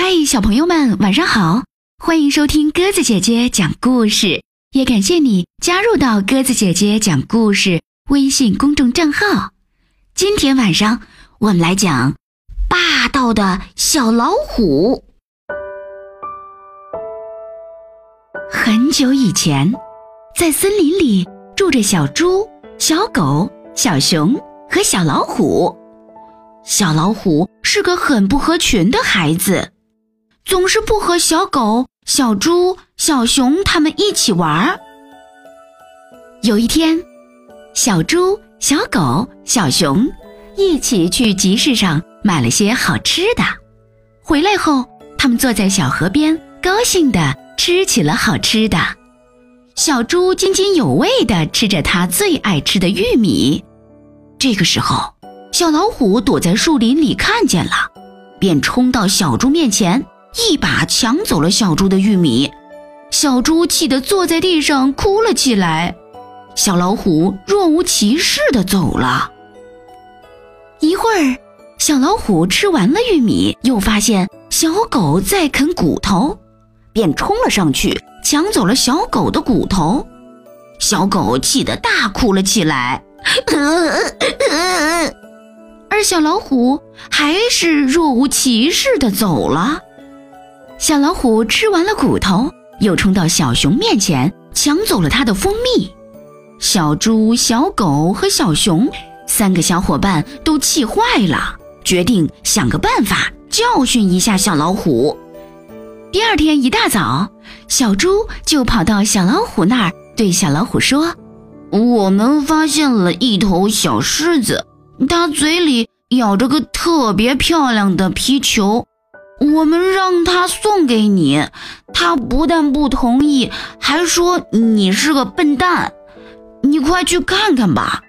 嗨，小朋友们，晚上好！欢迎收听鸽子姐姐讲故事，也感谢你加入到鸽子姐姐讲故事微信公众账号。今天晚上我们来讲霸道的小老虎。很久以前，在森林里住着小猪、小狗、小熊和小老虎。小老虎是个很不合群的孩子，总是不和小狗、小猪、小熊他们一起玩儿。有一天，小猪、小狗、小熊一起去集市上买了些好吃的，回来后，他们坐在小河边，高兴地吃起了好吃的。小猪津津有味地吃着它最爱吃的玉米。这个时候，小老虎躲在树林里，看见了，便冲到小猪面前，一把抢走了小猪的玉米。小猪气得坐在地上哭了起来。小老虎若无其事地走了。一会儿，小老虎吃完了玉米，又发现小狗在啃骨头，便冲了上去，抢走了小狗的骨头。小狗气得大哭了起来。而小老虎还是若无其事地走了。小老虎吃完了骨头，又冲到小熊面前，抢走了它的蜂蜜。小猪、小狗和小熊三个小伙伴都气坏了，决定想个办法教训一下小老虎。第二天一大早，小猪就跑到小老虎那儿，对小老虎说：“我们发现了一头小狮子。”它嘴里咬着个特别漂亮的皮球，我们让他送给你，他不但不同意，还说你是个笨蛋。你快去看看吧！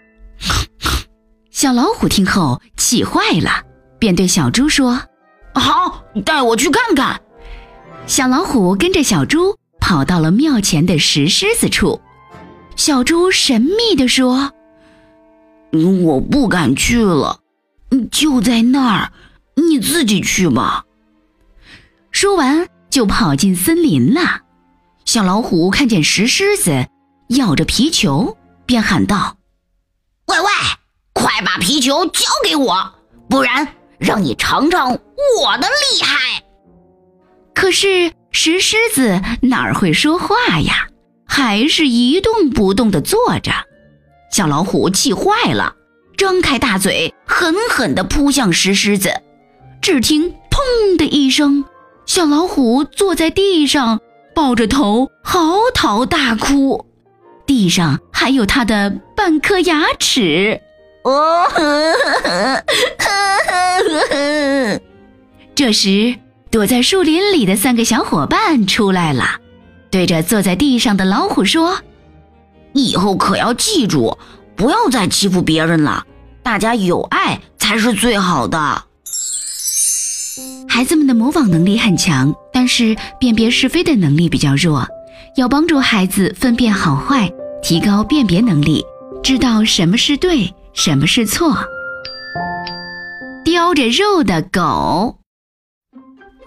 小老虎听后气坏了，便对小猪说：“好，带我去看看。”小老虎跟着小猪跑到了庙前的石狮子处，小猪神秘地说。我不敢去了，就在那儿，你自己去吧。说完，就跑进森林了。小老虎看见石狮子咬着皮球，便喊道：“喂喂，快把皮球交给我，不然让你尝尝我的厉害！”可是石狮子哪儿会说话呀？还是一动不动地坐着。小老虎气坏了，张开大嘴，狠狠地扑向石狮子。只听“砰”的一声，小老虎坐在地上，抱着头嚎啕大哭，地上还有它的半颗牙齿。哦，这时，躲在树林里的三个小伙伴出来了，对着坐在地上的老虎说。以后可要记住，不要再欺负别人了。大家有爱才是最好的。孩子们的模仿能力很强，但是辨别是非的能力比较弱。要帮助孩子分辨好坏，提高辨别能力，知道什么是对，什么是错。叼着肉的狗，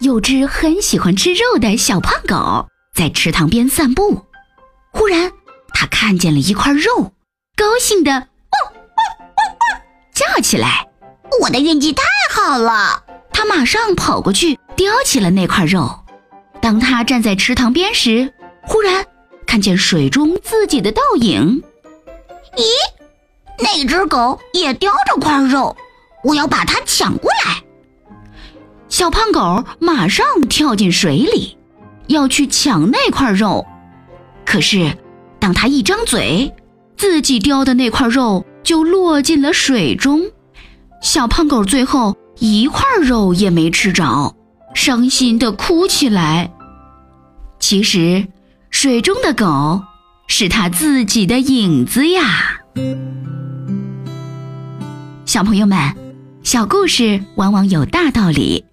有只很喜欢吃肉的小胖狗在池塘边散步，忽然。他看见了一块肉，高兴的汪汪汪汪叫起来：“我的运气太好了！”他马上跑过去叼起了那块肉。当他站在池塘边时，忽然看见水中自己的倒影。咦，那只狗也叼着块肉，我要把它抢过来。小胖狗马上跳进水里，要去抢那块肉，可是。当他一张嘴，自己叼的那块肉就落进了水中。小胖狗最后一块肉也没吃着，伤心的哭起来。其实，水中的狗是他自己的影子呀。小朋友们，小故事往往有大道理。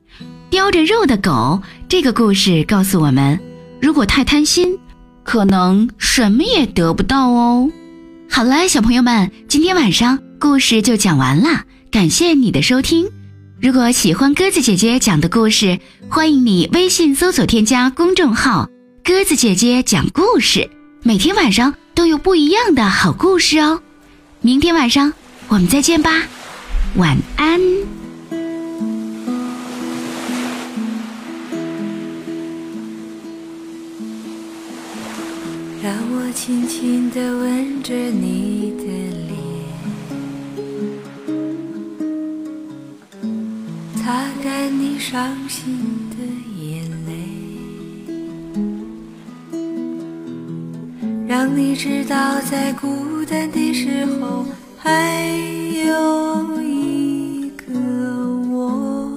叼着肉的狗，这个故事告诉我们：如果太贪心。可能什么也得不到哦。好了，小朋友们，今天晚上故事就讲完了，感谢你的收听。如果喜欢鸽子姐姐讲的故事，欢迎你微信搜索添加公众号“鸽子姐姐讲故事”，每天晚上都有不一样的好故事哦。明天晚上我们再见吧，晚安。让我轻轻地吻着你伤心的眼泪，让你知道在孤单的时候还有一个我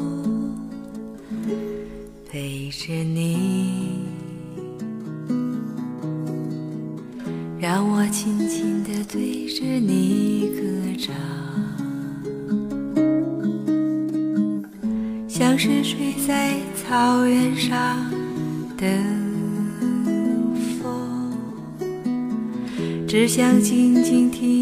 陪着你。让我轻轻地对着你歌唱。像是睡在草原上的风，只想静静听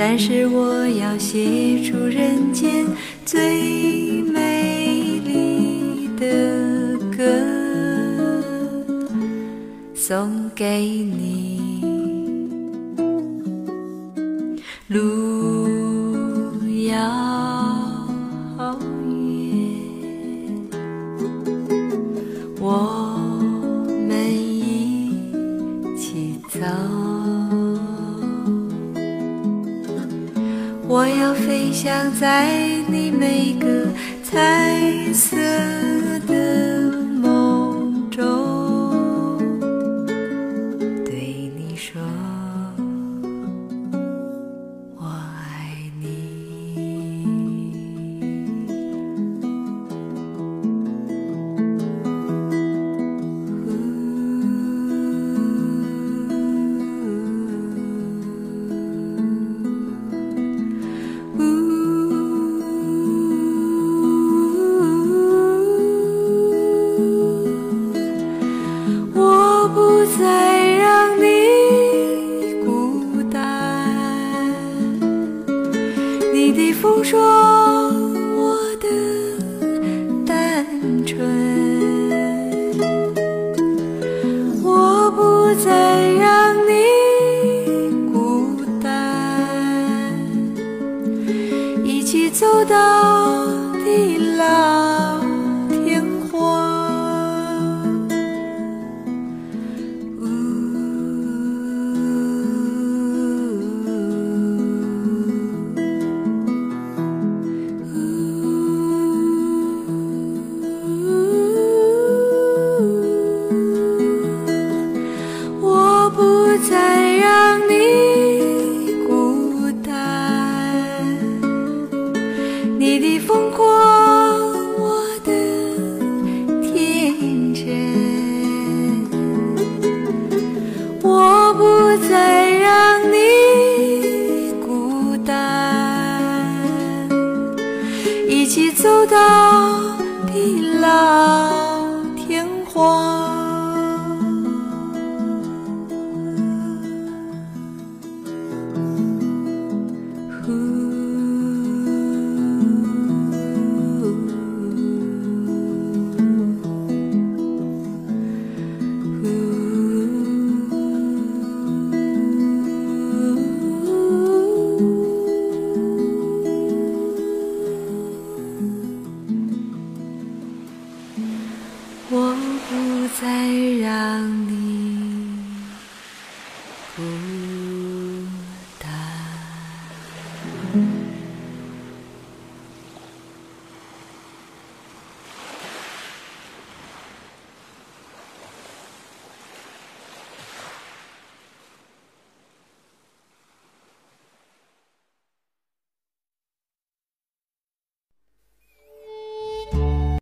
但是我要写出人间最美丽的歌，送给你。路遥。飞翔在你每个彩色风霜走到地老天荒。